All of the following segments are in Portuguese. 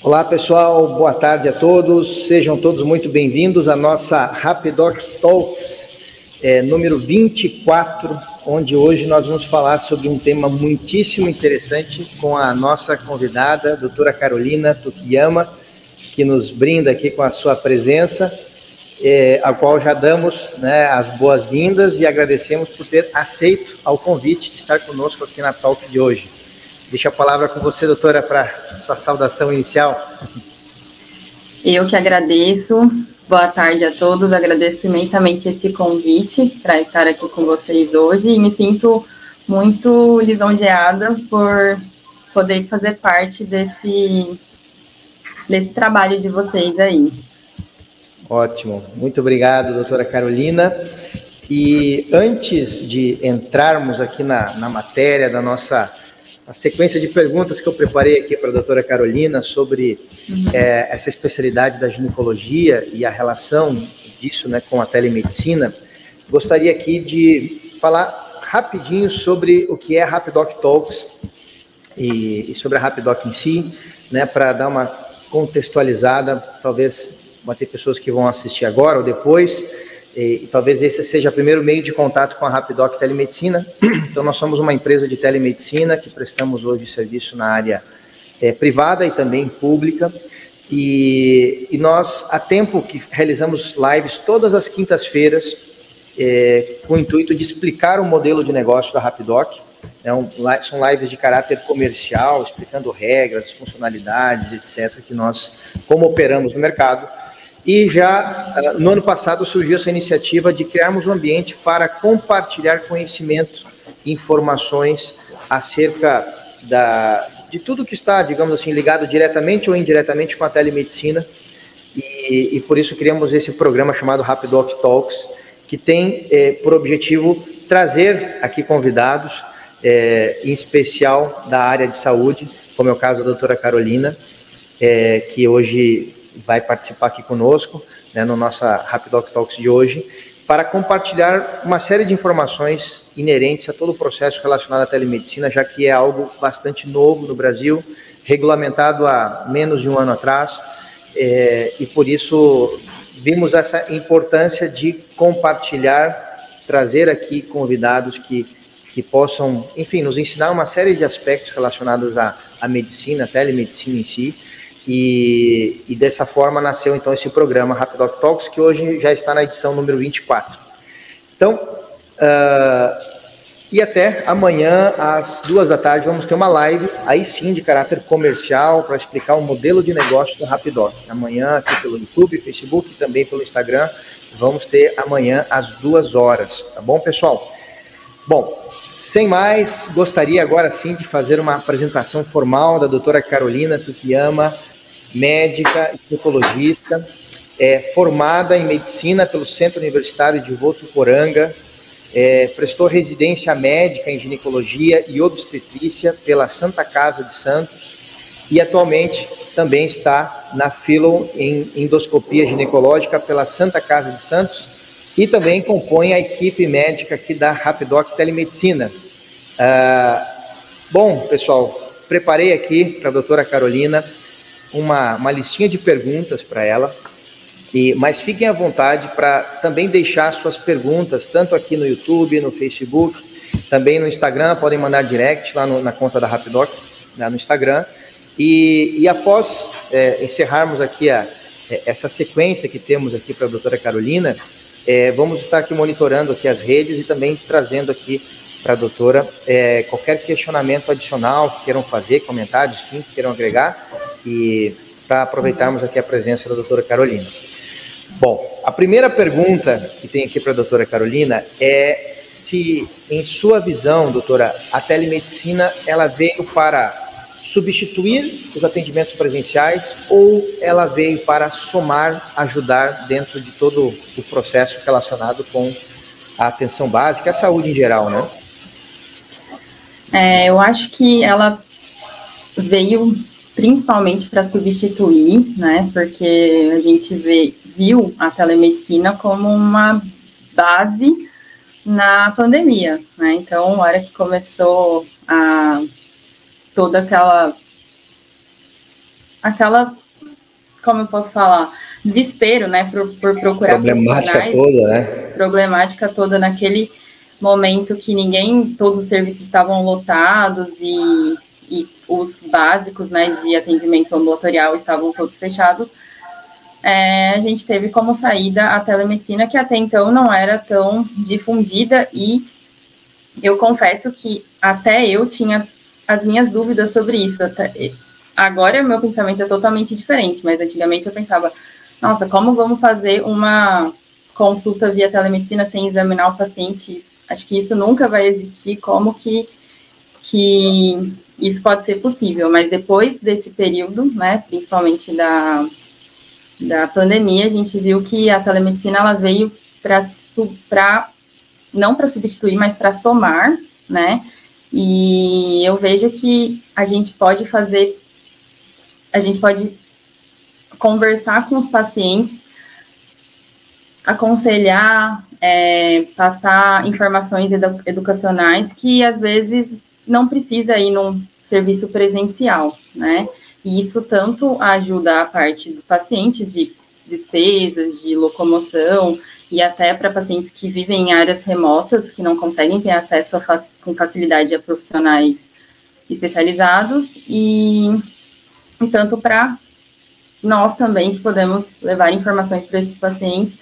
Olá pessoal, boa tarde a todos, sejam todos muito bem-vindos à nossa Rapidoc Talks é, número 24, onde hoje nós vamos falar sobre um tema muitíssimo interessante com a nossa convidada, a doutora Carolina Tukiyama, que nos brinda aqui com a sua presença, é, a qual já damos né, as boas-vindas e agradecemos por ter aceito ao convite de estar conosco aqui na Talk de hoje. Deixa a palavra com você, doutora, para sua saudação inicial. Eu que agradeço. Boa tarde a todos. Agradeço imensamente esse convite para estar aqui com vocês hoje e me sinto muito lisonjeada por poder fazer parte desse, desse trabalho de vocês aí. Ótimo. Muito obrigado, doutora Carolina. E antes de entrarmos aqui na, na matéria da nossa a sequência de perguntas que eu preparei aqui para a doutora Carolina sobre uhum. é, essa especialidade da ginecologia e a relação disso né, com a telemedicina, gostaria aqui de falar rapidinho sobre o que é a Rapidoc Talks e, e sobre a Rapidoc em si, né, para dar uma contextualizada, talvez vai ter pessoas que vão assistir agora ou depois, e, e, talvez esse seja o primeiro meio de contato com a Rapidoc Telemedicina. Então, nós somos uma empresa de telemedicina que prestamos hoje serviço na área é, privada e também pública. E, e, nós, há tempo que realizamos lives todas as quintas-feiras, é, com o intuito de explicar o modelo de negócio da Rapidoc. É um, são lives de caráter comercial, explicando regras, funcionalidades, etc., que nós, como operamos no mercado, e já ah, no ano passado surgiu essa iniciativa de criarmos um ambiente para compartilhar conhecimento, informações acerca da, de tudo que está, digamos assim, ligado diretamente ou indiretamente com a telemedicina. E, e por isso criamos esse programa chamado Rapidoc Talks, que tem eh, por objetivo trazer aqui convidados, eh, em especial da área de saúde, como é o caso da doutora Carolina, eh, que hoje vai participar aqui conosco, né, no nossa Rapidoc Talks de hoje, para compartilhar uma série de informações inerentes a todo o processo relacionado à telemedicina, já que é algo bastante novo no Brasil, regulamentado há menos de um ano atrás, é, e por isso vimos essa importância de compartilhar, trazer aqui convidados que, que possam, enfim, nos ensinar uma série de aspectos relacionados à, à medicina, à telemedicina em si, e, e, dessa forma nasceu então esse programa Rapidoc Talks, que hoje já está na edição número 24. Então, uh, e até amanhã, às duas da tarde, vamos ter uma live, aí sim, de caráter comercial, para explicar o modelo de negócio do Rapidoc. Amanhã, aqui pelo YouTube, Facebook e também pelo Instagram, vamos ter amanhã às duas horas, tá bom, pessoal? Bom, sem mais, gostaria agora sim de fazer uma apresentação formal da doutora Carolina Tukiyama, médica e psicologista, é, formada em medicina pelo Centro Universitário de Votuporanga, é, prestou residência médica em ginecologia e obstetrícia pela Santa Casa de Santos e atualmente também está na filo em endoscopia ginecológica pela Santa Casa de Santos e também compõe a equipe médica aqui da Rapidoc Telemedicina. Ah, bom, pessoal, preparei aqui para a doutora Carolina uma, uma listinha de perguntas para ela, e, mas fiquem à vontade para também deixar suas perguntas, tanto aqui no YouTube, no Facebook, também no Instagram, podem mandar direct lá no, na conta da Rapidoc, né, no Instagram. E, e após é, encerrarmos aqui a, é, essa sequência que temos aqui para a doutora Carolina, é, vamos estar aqui monitorando aqui as redes e também trazendo aqui para a doutora é, qualquer questionamento adicional que queiram fazer, comentários, que queiram agregar, e para aproveitarmos aqui a presença da doutora Carolina. Bom, a primeira pergunta que tem aqui para a doutora Carolina é se, em sua visão, doutora, a telemedicina ela veio para substituir os atendimentos presenciais ou ela veio para somar, ajudar dentro de todo o processo relacionado com a atenção básica, a saúde em geral, né? É, eu acho que ela veio principalmente para substituir, né? Porque a gente vê, viu a telemedicina como uma base na pandemia, né? Então, a hora que começou a toda aquela aquela, como eu posso falar, desespero, né, por, por procurar problemática toda, né? Problemática toda naquele momento que ninguém, todos os serviços estavam lotados e, e os básicos, né, de atendimento ambulatorial estavam todos fechados. É, a gente teve como saída a telemedicina, que até então não era tão difundida, e eu confesso que até eu tinha as minhas dúvidas sobre isso. Até, agora meu pensamento é totalmente diferente, mas antigamente eu pensava, nossa, como vamos fazer uma consulta via telemedicina sem examinar o paciente? Acho que isso nunca vai existir, como que, que isso pode ser possível, mas depois desse período, né, principalmente da, da pandemia, a gente viu que a telemedicina ela veio para não para substituir, mas para somar, né? E eu vejo que a gente pode fazer, a gente pode conversar com os pacientes, aconselhar, é, passar informações edu educacionais que às vezes não precisa ir num serviço presencial, né? E isso tanto ajuda a parte do paciente de despesas, de locomoção, e até para pacientes que vivem em áreas remotas, que não conseguem ter acesso com facilidade a profissionais especializados, e, e tanto para nós também que podemos levar informações para esses pacientes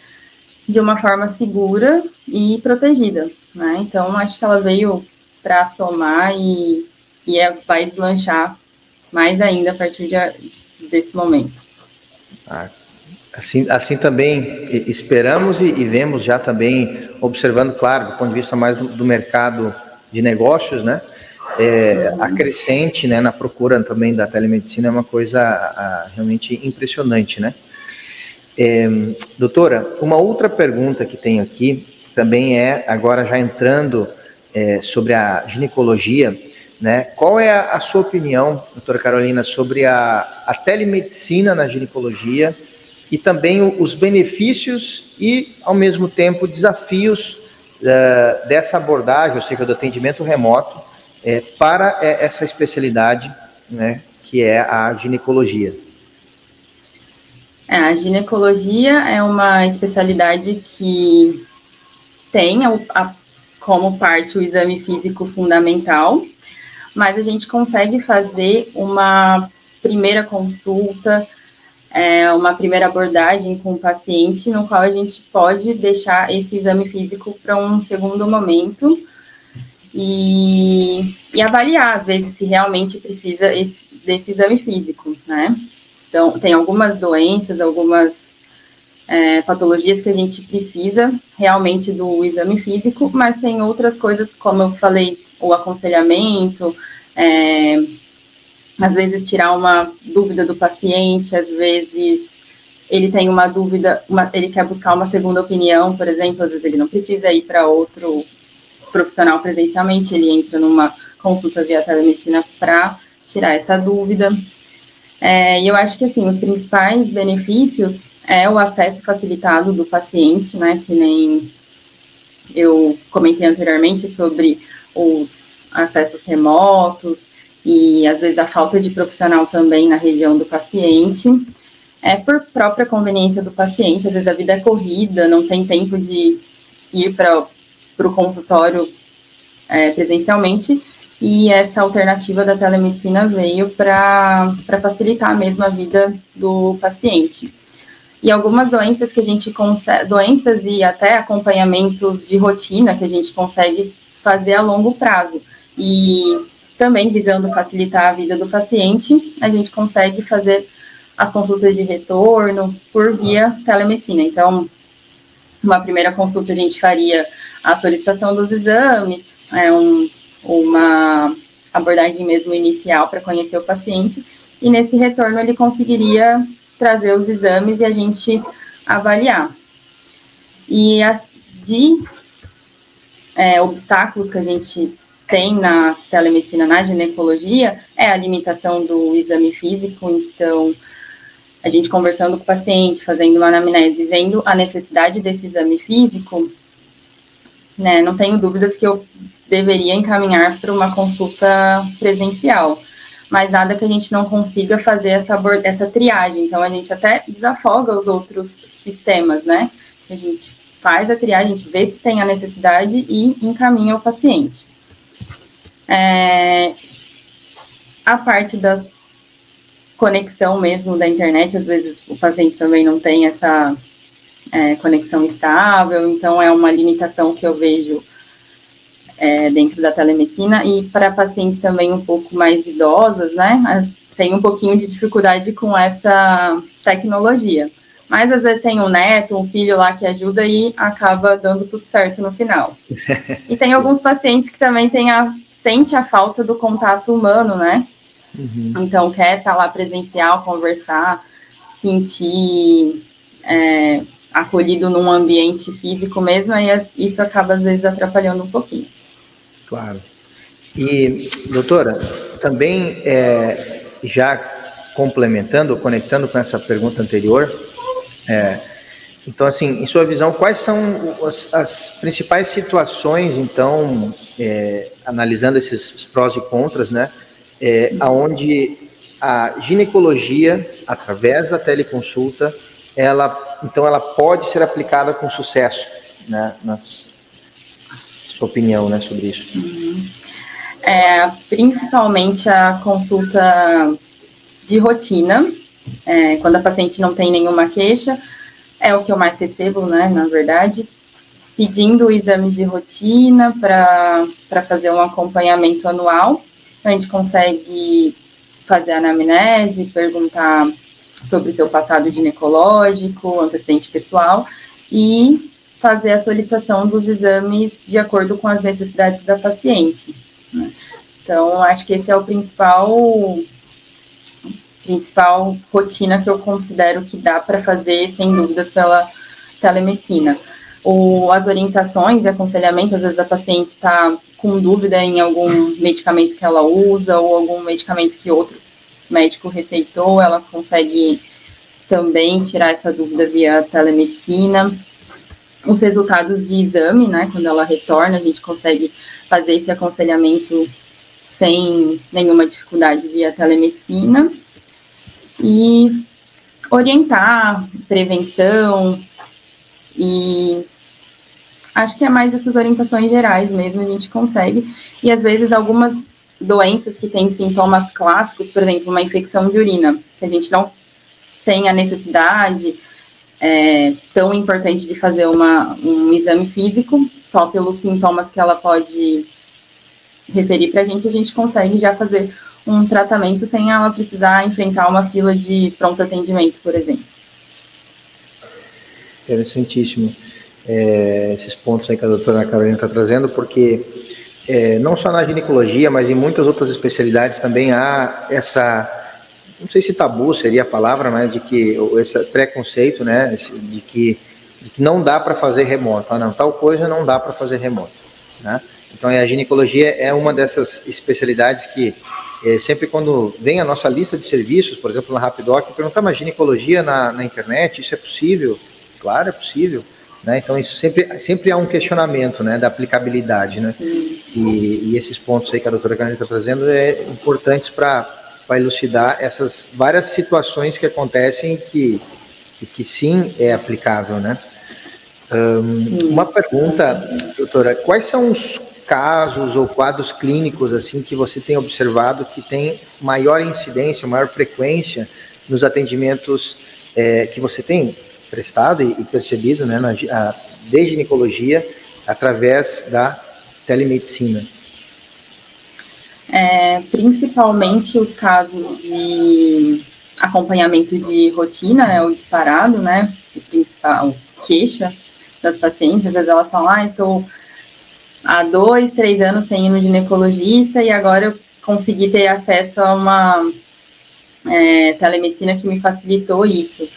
de uma forma segura e protegida, né? Então, acho que ela veio para somar e, e é, vai deslanchar mais ainda a partir de, desse momento. Ah, assim, assim também esperamos e, e, vemos já também, observando, claro, do ponto de vista mais do, do mercado de negócios, né? é, a crescente né, na procura também da telemedicina é uma coisa a, realmente impressionante, né? É, doutora, uma outra pergunta que tenho aqui também é, agora já entrando é, sobre a ginecologia, né? Qual é a, a, sua opinião, doutora Carolina, sobre a, a telemedicina na ginecologia e também o, os benefícios e, ao mesmo tempo, desafios uh, dessa abordagem, ou seja, do atendimento remoto, é, para é, essa especialidade, né, que é a ginecologia. É, a ginecologia é uma especialidade que tem a, a, como parte o exame físico fundamental, mas a gente consegue fazer uma primeira consulta, é, uma primeira abordagem com o paciente, no qual a gente pode deixar esse exame físico para um segundo momento, e, e avaliar, às vezes, se realmente precisa esse, desse exame físico, né? Então, tem algumas doenças, algumas é, patologias que a gente precisa realmente do exame físico, mas tem outras coisas, como eu falei, o aconselhamento, é, às vezes tirar uma dúvida do paciente, às vezes ele tem uma dúvida, uma, ele quer buscar uma segunda opinião, por exemplo, às vezes ele não precisa ir para outro profissional presencialmente, ele entra numa consulta via telemedicina para tirar essa dúvida. É, e eu acho que, assim, os principais benefícios é o acesso facilitado do paciente, né, que nem eu comentei anteriormente sobre os acessos remotos e, às vezes, a falta de profissional também na região do paciente. É por própria conveniência do paciente, às vezes a vida é corrida, não tem tempo de ir para o consultório é, presencialmente, e essa alternativa da telemedicina veio para facilitar mesmo a vida do paciente. E algumas doenças que a gente consegue, doenças e até acompanhamentos de rotina que a gente consegue fazer a longo prazo. E também visando facilitar a vida do paciente, a gente consegue fazer as consultas de retorno por via telemedicina. Então, uma primeira consulta a gente faria a solicitação dos exames, é um, uma abordagem mesmo inicial para conhecer o paciente, e nesse retorno ele conseguiria trazer os exames e a gente avaliar. E as de é, obstáculos que a gente tem na telemedicina, na ginecologia, é a limitação do exame físico, então a gente conversando com o paciente, fazendo uma anamnese, vendo a necessidade desse exame físico, né, não tenho dúvidas que eu deveria encaminhar para uma consulta presencial. Mas nada que a gente não consiga fazer essa, essa triagem. Então, a gente até desafoga os outros sistemas, né? A gente faz a triagem, a gente vê se tem a necessidade e encaminha o paciente. É, a parte da conexão mesmo da internet, às vezes o paciente também não tem essa é, conexão estável, então é uma limitação que eu vejo é, dentro da telemedicina e para pacientes também um pouco mais idosas, né? Tem um pouquinho de dificuldade com essa tecnologia. Mas às vezes tem um neto, um filho lá que ajuda e acaba dando tudo certo no final. e tem alguns pacientes que também tem a, sente a falta do contato humano, né? Uhum. Então quer estar tá lá presencial, conversar, sentir é, acolhido num ambiente físico mesmo, e isso acaba às vezes atrapalhando um pouquinho. Claro. E, doutora, também é, já complementando, conectando com essa pergunta anterior, é, então, assim, em sua visão, quais são as, as principais situações, então, é, analisando esses prós e contras, né, é, aonde a ginecologia, através da teleconsulta, ela, então, ela pode ser aplicada com sucesso, né, nas, sua opinião né, sobre isso? É, principalmente a consulta de rotina, é, quando a paciente não tem nenhuma queixa, é o que eu mais recebo, né, na verdade, pedindo exames de rotina para fazer um acompanhamento anual. A gente consegue fazer anamnese, perguntar sobre seu passado ginecológico, antecedente pessoal e fazer a solicitação dos exames de acordo com as necessidades da paciente. Né? Então, acho que esse é o principal principal rotina que eu considero que dá para fazer, sem dúvidas, pela telemedicina. O, as orientações e aconselhamento, às vezes a paciente está com dúvida em algum medicamento que ela usa ou algum medicamento que outro médico receitou, ela consegue também tirar essa dúvida via telemedicina os resultados de exame, né? Quando ela retorna, a gente consegue fazer esse aconselhamento sem nenhuma dificuldade via telemedicina e orientar prevenção e acho que é mais essas orientações gerais mesmo a gente consegue e às vezes algumas doenças que têm sintomas clássicos, por exemplo, uma infecção de urina, que a gente não tem a necessidade é, tão importante de fazer uma, um exame físico, só pelos sintomas que ela pode referir para a gente, a gente consegue já fazer um tratamento sem ela precisar enfrentar uma fila de pronto atendimento, por exemplo. Interessantíssimo é, esses pontos aí que a doutora Carolina está trazendo, porque é, não só na ginecologia, mas em muitas outras especialidades também há essa não sei se tabu seria a palavra, mas de que esse preconceito, né, de que, de que não dá para fazer remoto, ah, não, tal coisa não dá para fazer remoto, né? Então a ginecologia é uma dessas especialidades que é, sempre quando vem a nossa lista de serviços, por exemplo na Rapidoc, perguntar mas ginecologia na, na internet, isso é possível? Claro, é possível. Né? Então isso sempre, sempre há um questionamento né, da aplicabilidade, né? E, e esses pontos aí que a doutora Carolina está trazendo é importantes para vai elucidar essas várias situações que acontecem que, que, que sim é aplicável, né? Um, uma pergunta, doutora, quais são os casos ou quadros clínicos assim que você tem observado que tem maior incidência, maior frequência nos atendimentos é, que você tem prestado e, e percebido, né, na, a, de ginecologia através da telemedicina? É, principalmente os casos de acompanhamento de rotina, é o disparado, né? O principal queixa das pacientes, às vezes elas falam, ah, estou há dois, três anos sem ir no ginecologista e agora eu consegui ter acesso a uma é, telemedicina que me facilitou isso.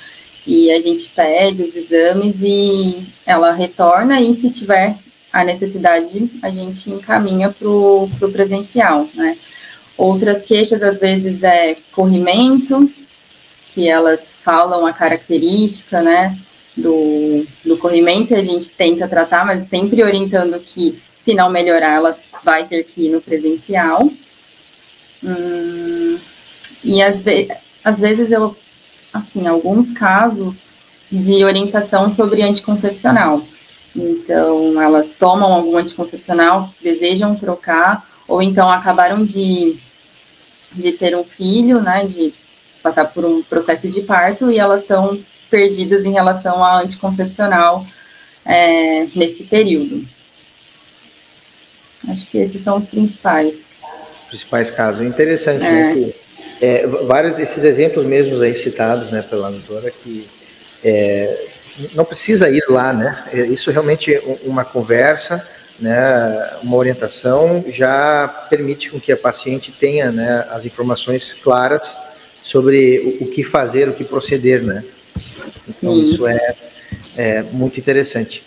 E a gente pede os exames e ela retorna e se tiver a necessidade a gente encaminha para o presencial, né? Outras queixas, às vezes, é corrimento, que elas falam a característica, né, do, do corrimento, a gente tenta tratar, mas sempre orientando que, se não melhorar, ela vai ter que ir no presencial. Hum, e às, ve às vezes eu, assim, alguns casos de orientação sobre anticoncepcional. Então, elas tomam algum anticoncepcional, desejam trocar, ou então acabaram de, de ter um filho, né, de passar por um processo de parto, e elas estão perdidas em relação ao anticoncepcional é, nesse período. Acho que esses são os principais. Principais casos. Interessante, é. né? Que, é, vários desses exemplos mesmos aí citados, né, pela doutora, que é, não precisa ir lá, né? É, isso realmente é uma conversa, né, uma orientação já permite com que a paciente tenha, né, as informações claras sobre o, o que fazer, o que proceder, né? Então Sim. isso é, é muito interessante.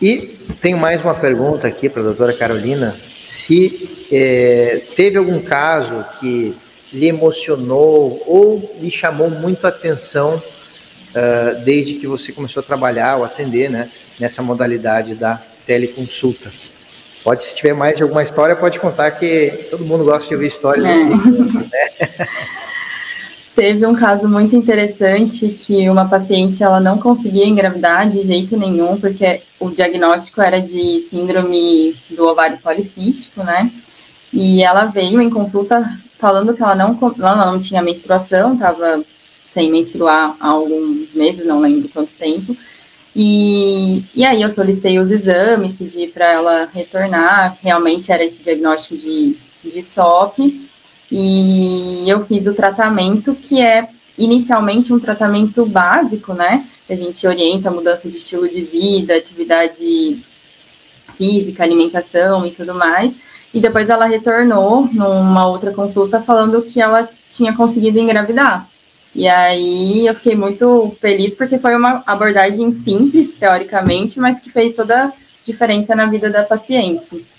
E tenho mais uma pergunta aqui para a doutora Carolina. Se é, teve algum caso que lhe emocionou ou lhe chamou muito a atenção uh, desde que você começou a trabalhar ou atender né, nessa modalidade da teleconsulta? Pode, se tiver mais de alguma história, pode contar que todo mundo gosta de ouvir histórias. É. Né? Teve um caso muito interessante que uma paciente ela não conseguia engravidar de jeito nenhum, porque o diagnóstico era de síndrome do ovário policístico, né? E ela veio em consulta falando que ela não, ela não tinha menstruação, estava sem menstruar há alguns meses, não lembro quanto tempo. E, e aí eu solicitei os exames, pedi para ela retornar, realmente era esse diagnóstico de, de SOP. E eu fiz o tratamento que é inicialmente um tratamento básico, né? A gente orienta a mudança de estilo de vida, atividade física, alimentação e tudo mais. E depois ela retornou numa outra consulta falando que ela tinha conseguido engravidar. E aí eu fiquei muito feliz porque foi uma abordagem simples, teoricamente, mas que fez toda a diferença na vida da paciente.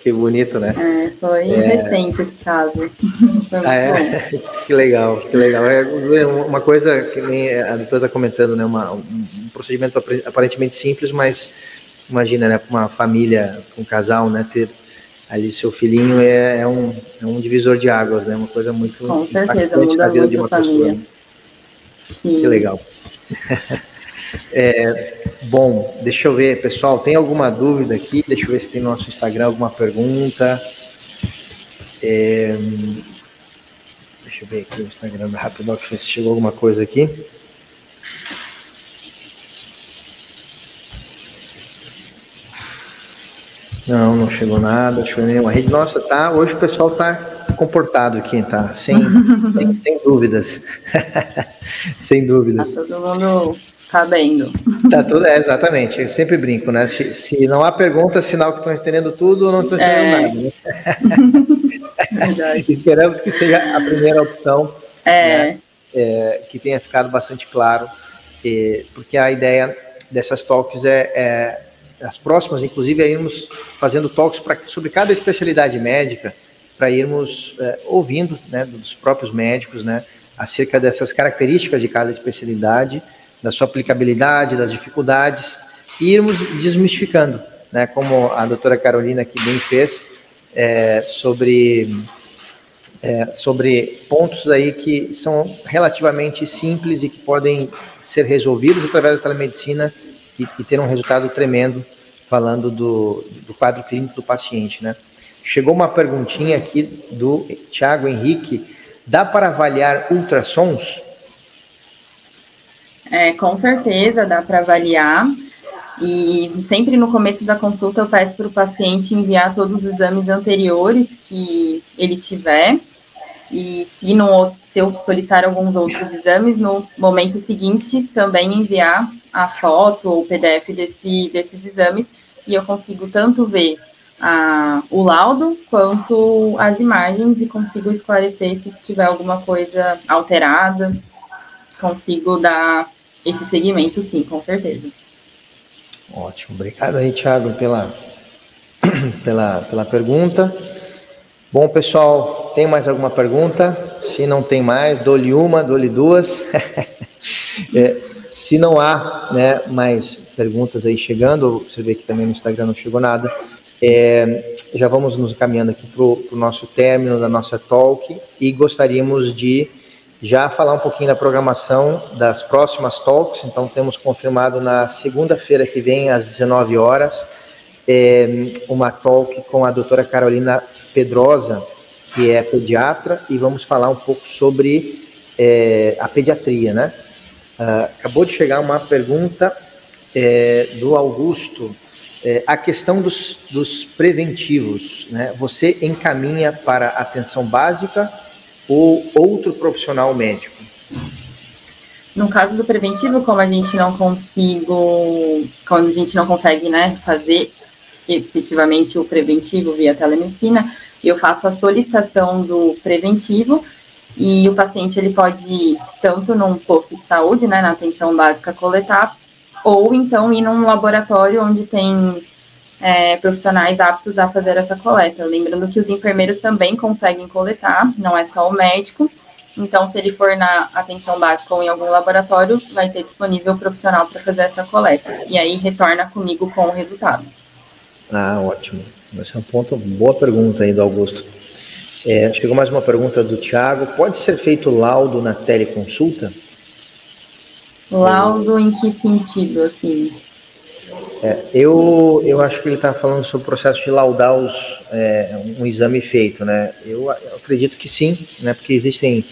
Que bonito, né? É, foi é... recente esse caso. ah, é? que legal, que legal. É, é uma coisa que nem a doutora está comentando, né? Uma, um procedimento aparentemente simples, mas imagina, né? Uma família, um casal, né? Ter ali seu filhinho é, é, um, é um divisor de águas, né? Uma coisa muito Com certeza, muda na vida de uma família. pessoa. Sim. Que legal. É, bom, deixa eu ver, pessoal, tem alguma dúvida aqui? Deixa eu ver se tem no nosso Instagram alguma pergunta. É, deixa eu ver aqui no Instagram da Rapidoc se chegou alguma coisa aqui. Não, não chegou nada, ver nenhuma rede. Nossa, tá, hoje o pessoal tá comportado aqui, tá? Sem, sem, sem dúvidas. sem dúvidas. Tá todo mundo sabendo. Tá tudo, é, exatamente. Eu sempre brinco, né? Se, se não há pergunta, sinal que estão entendendo tudo ou não estão entendendo é. nada. Né? Esperamos que seja a primeira opção. É. Né? É, que tenha ficado bastante claro, porque a ideia dessas talks é, é as próximas, inclusive, irmos fazendo talks pra, sobre cada especialidade médica, para irmos é, ouvindo né, dos próprios médicos né, acerca dessas características de cada especialidade da sua aplicabilidade, das dificuldades, e irmos desmistificando, né, como a doutora Carolina aqui bem fez, é, sobre, é, sobre pontos aí que são relativamente simples e que podem ser resolvidos através da telemedicina e, e ter um resultado tremendo falando do, do quadro clínico do paciente, né? Chegou uma perguntinha aqui do Tiago Henrique, dá para avaliar ultrassons? É, com certeza dá para avaliar. E sempre no começo da consulta eu peço para o paciente enviar todos os exames anteriores que ele tiver. E se, se eu solicitar alguns outros exames, no momento seguinte também enviar a foto ou o PDF desse, desses exames. E eu consigo tanto ver a, o laudo quanto as imagens e consigo esclarecer se tiver alguma coisa alterada. Consigo dar esse segmento, sim, com certeza. Ótimo, obrigado aí, Thiago, pela, pela, pela pergunta. Bom, pessoal, tem mais alguma pergunta? Se não tem mais, dou-lhe uma, dou-lhe duas. é, se não há né, mais perguntas aí chegando, você vê que também no Instagram não chegou nada, É, já vamos nos caminhando aqui para o nosso término da nossa talk e gostaríamos de já falar um pouquinho da programação das próximas talks. Então, temos confirmado na segunda-feira que vem, às 19 horas, é, uma talk com a doutora Carolina Pedrosa, que é pediatra, e vamos falar um pouco sobre é, a pediatria, né? Uh, acabou de chegar uma pergunta é, do Augusto. É, a questão dos, dos preventivos, né? Você encaminha para atenção básica ou outro profissional médico? No caso do preventivo, como a gente não consigo, quando a gente não consegue, né, fazer efetivamente o preventivo via telemedicina, eu faço a solicitação do preventivo e o paciente ele pode ir tanto num posto de saúde, né, na atenção básica coletar, ou então ir num laboratório onde tem é, profissionais aptos a fazer essa coleta. Lembrando que os enfermeiros também conseguem coletar, não é só o médico. Então, se ele for na atenção básica ou em algum laboratório, vai ter disponível o profissional para fazer essa coleta. E aí retorna comigo com o resultado. Ah, ótimo. Esse é um ponto, boa pergunta aí do Augusto. É, chegou mais uma pergunta do Tiago. Pode ser feito laudo na teleconsulta? Laudo em que sentido, assim? É, eu, eu acho que ele está falando sobre o processo de laudar os, é, um exame feito, né? Eu, eu, acredito que sim, né? Porque existem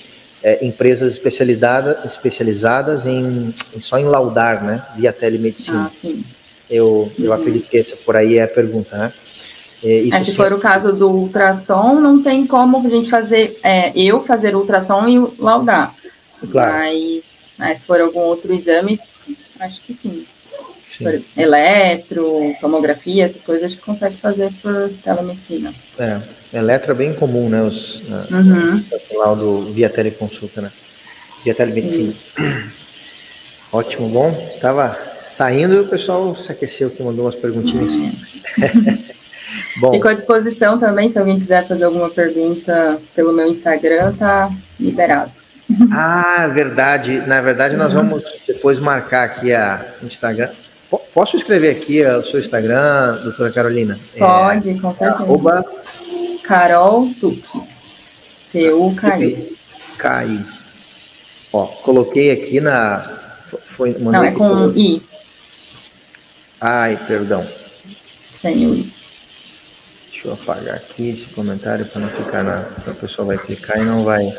é, empresas especializadas, especializadas em, em, só em laudar, né? Via telemedicina. Ah, sim. Eu, eu acredito que essa por aí é a pergunta, né? É, é, se for o caso do ultrassom, não tem como a gente fazer, é, eu fazer ultrassom e laudar. Claro. Mas, mas se for algum outro exame, acho que sim. sim. eletro, tomografia, essas coisas a gente consegue fazer por telemedicina. É, eletro é bem comum, né? Os, uhum. laudo via teleconsulta, né? Via telemedicina. Sim. Ótimo, bom. Estava saindo e o pessoal se aqueceu aqui, mandou umas perguntinhas. Bom. Fico à disposição também, se alguém quiser fazer alguma pergunta pelo meu Instagram, tá liberado. Ah, verdade. Na verdade, nós vamos depois marcar aqui a Instagram. Posso escrever aqui o seu Instagram, doutora Carolina? Pode, é, com certeza. Arroba... Carol Tuque. T-U-K-I. K-I. Ó, coloquei aqui na. Foi, Não, é com I. Ai, perdão. I. Deixa eu apagar aqui esse comentário para não ficar na. A pessoa vai clicar e não vai.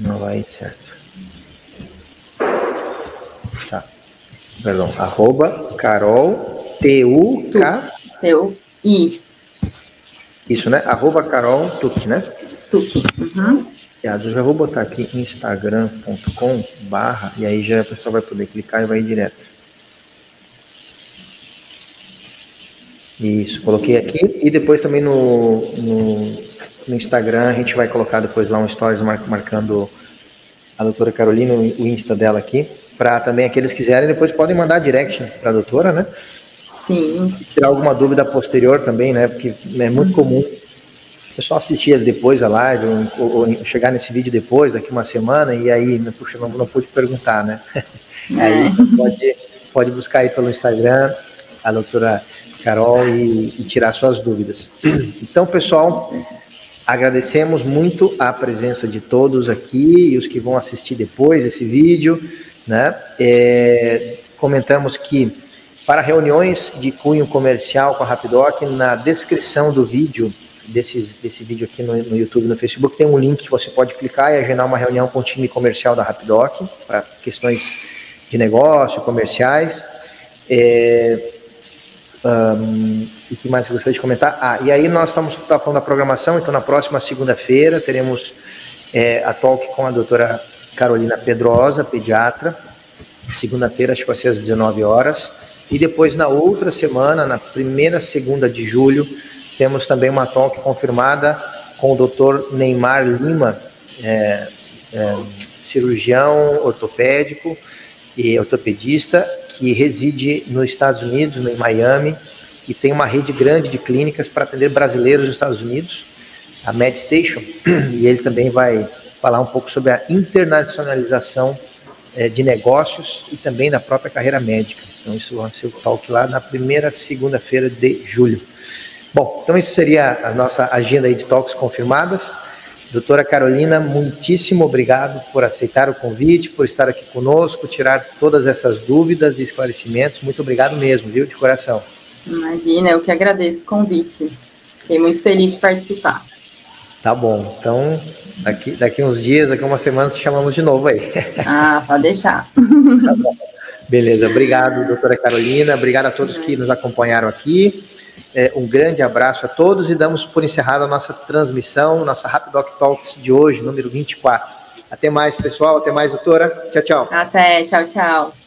Não vai certo. Tá. Perdão. Arroba Carol T-U-K. T-U-I. Isso, né? Arroba Carol Tuque, né? Tuque. Uhum. Eu já vou botar aqui instagram.com barra e aí já a pessoa vai poder clicar e vai ir direto. Isso, coloquei aqui. E depois também no, no, no, Instagram a gente vai colocar depois lá um stories marcando a doutora Carolina, o Insta dela aqui. Para também aqueles que quiserem, depois podem mandar direct para a doutora, né? Sim. Se tiver alguma dúvida posterior também, né? Porque é muito comum o pessoal assistir depois a live, ou, ou, chegar nesse vídeo depois, daqui uma semana, e aí, puxa, não, não pude perguntar, né? É. Aí pode, pode buscar aí pelo Instagram, a doutora Carol, e, e tirar suas dúvidas. Então, pessoal, agradecemos muito a presença de todos aqui e os que vão assistir depois esse vídeo, né? É, comentamos que para reuniões de cunho comercial com a Rapidoc, na descrição do vídeo, desse, desse vídeo aqui no, no YouTube no Facebook, tem um link que você pode clicar e agendar uma reunião com o time comercial da Rapidoc, para questões de negócio, comerciais. É, um, e que mais eu gostaria de comentar? Ah, e aí nós estamos tá falando da programação, então na próxima segunda-feira teremos é, a talk com a doutora Carolina Pedrosa, pediatra. Segunda-feira, acho que vai ser às 19 horas. E depois, na outra semana, na primeira segunda de julho, temos também uma talk confirmada com o doutor Neymar Lima, é, é, cirurgião ortopédico e ortopedista, que reside nos Estados Unidos, em Miami, e tem uma rede grande de clínicas para atender brasileiros nos Estados Unidos, a MedStation, e ele também vai falar um pouco sobre a internacionalização é, de negócios e também na própria carreira médica. Então, isso vai ser o talk lá na primeira segunda-feira de julho. Bom, então isso seria a nossa agenda de talks confirmadas. Doutora Carolina, muitíssimo obrigado por aceitar o convite, por estar aqui conosco, tirar todas essas dúvidas e esclarecimentos. Muito obrigado mesmo, viu, de coração. Imagina, eu que agradeço o convite. Fiquei muito feliz de participar. Tá bom. Então, daqui, daqui uns dias, daqui uma semana, te chamamos de novo aí. Ah, pode deixar. Tá bom. Beleza, obrigado, doutora Carolina. Obrigado a todos que nos acompanharam aqui. É, um grande abraço a todos e damos por encerrada a nossa transmissão, nossa Rapidoc Talks de hoje, número 24. Até mais, pessoal. Até mais, doutora. Tchau, tchau. Até. Tchau, tchau.